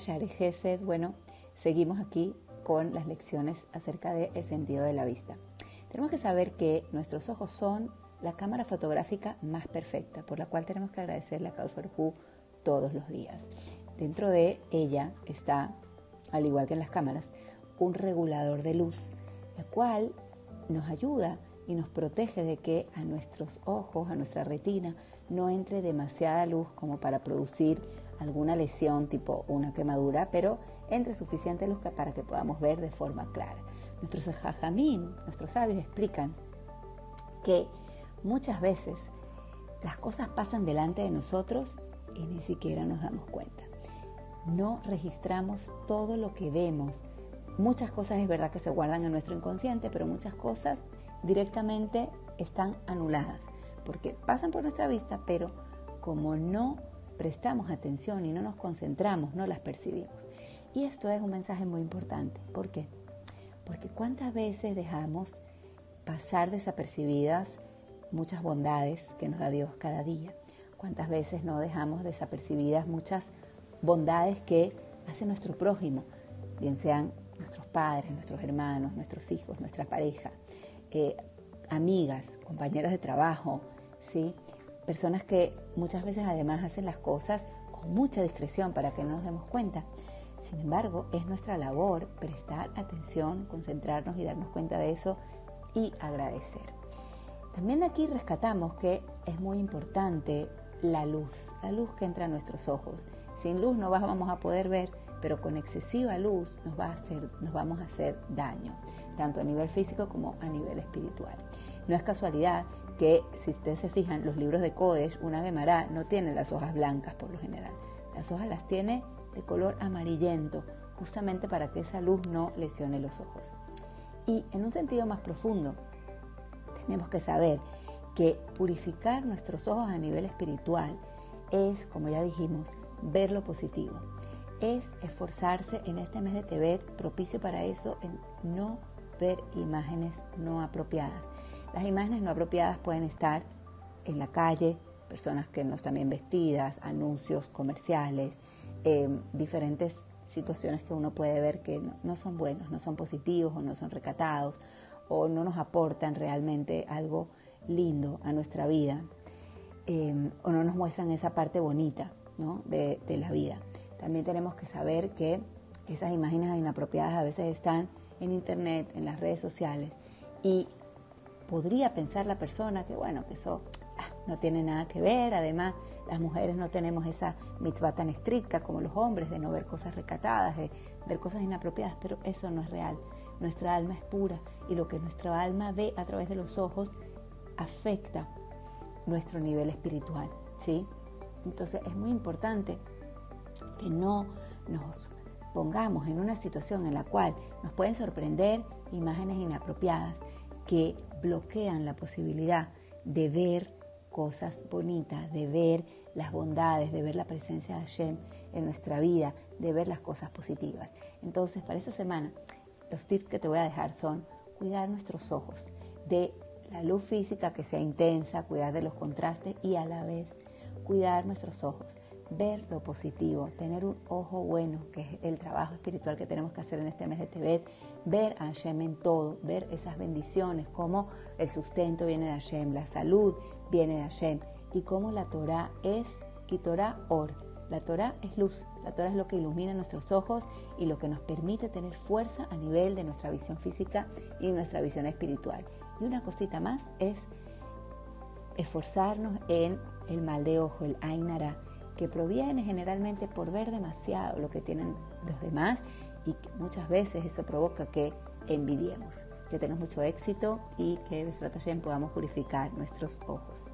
Gesed. Bueno, seguimos aquí con las lecciones acerca del sentido de la vista. Tenemos que saber que nuestros ojos son la cámara fotográfica más perfecta, por la cual tenemos que agradecerle a Kaushar Hu todos los días. Dentro de ella está, al igual que en las cámaras, un regulador de luz, la cual nos ayuda y nos protege de que a nuestros ojos, a nuestra retina, no entre demasiada luz como para producir alguna lesión tipo una quemadura, pero entre suficiente luz para que podamos ver de forma clara. Nuestros jajamín, nuestros sabios explican que muchas veces las cosas pasan delante de nosotros y ni siquiera nos damos cuenta. No registramos todo lo que vemos. Muchas cosas es verdad que se guardan en nuestro inconsciente, pero muchas cosas directamente están anuladas, porque pasan por nuestra vista, pero como no prestamos atención y no nos concentramos, no las percibimos. Y esto es un mensaje muy importante. ¿Por qué? Porque cuántas veces dejamos pasar desapercibidas muchas bondades que nos da Dios cada día. Cuántas veces no dejamos desapercibidas muchas bondades que hace nuestro prójimo, bien sean nuestros padres, nuestros hermanos, nuestros hijos, nuestra pareja, eh, amigas, compañeros de trabajo, ¿sí? Personas que muchas veces además hacen las cosas con mucha discreción para que no nos demos cuenta. Sin embargo, es nuestra labor prestar atención, concentrarnos y darnos cuenta de eso y agradecer. También aquí rescatamos que es muy importante la luz, la luz que entra a nuestros ojos. Sin luz no vamos a poder ver, pero con excesiva luz nos, va a hacer, nos vamos a hacer daño, tanto a nivel físico como a nivel espiritual. No es casualidad que, si ustedes se fijan, los libros de Kodesh, una Gemara no tiene las hojas blancas por lo general. Las hojas las tiene de color amarillento, justamente para que esa luz no lesione los ojos. Y en un sentido más profundo, tenemos que saber que purificar nuestros ojos a nivel espiritual es, como ya dijimos, ver lo positivo. Es esforzarse en este mes de Tebet, propicio para eso, en no ver imágenes no apropiadas. Las imágenes no apropiadas pueden estar en la calle, personas que no están bien vestidas, anuncios comerciales, Em, diferentes situaciones que uno puede ver que no, son buenos, no son positivos o no son recatados o no nos aportan realmente algo lindo a nuestra vida em, o no nos muestran esa parte bonita de, de la vida. También tenemos que saber que esas imágenes inapropiadas a veces están en internet, en las redes sociales y podría pensar la persona que bueno, eso no tiene nada que ver. Además, las mujeres no tenemos esa mitzvah tan estricta como los hombres de no ver cosas recatadas, de ver cosas inapropiadas, pero eso no es real. Nuestra alma es pura y lo que nuestra alma ve a través de los ojos afecta nuestro nivel espiritual, ¿sí? Entonces es muy importante que no nos pongamos en una situación en la cual nos pueden sorprender imágenes inapropiadas que bloquean la posibilidad de ver cosas bonitas, de ver las bondades, de ver la presencia de Hashem en nuestra vida, de ver las cosas positivas. Entonces, para esta semana, los tips que te voy a dejar son cuidar nuestros ojos de la luz física que sea intensa, cuidar de los contrastes y a la vez cuidar nuestros ojos, ver lo positivo, tener un ojo bueno, que es el trabajo espiritual que tenemos que hacer en este mes de Tebet, ver a Hashem en todo, ver esas bendiciones, cómo el sustento viene de Hashem, la salud viene de Hashem y cómo la Torah es y Torah Or. La Torah es luz, la Torah es lo que ilumina nuestros ojos y lo que nos permite tener fuerza a nivel de nuestra visión física y nuestra visión espiritual. Y una cosita más es esforzarnos en el mal de ojo, el Ainara, que proviene generalmente por ver demasiado lo que tienen los demás y muchas veces eso provoca que envidiemos. Que tenemos mucho éxito y que de podamos purificar nuestros ojos.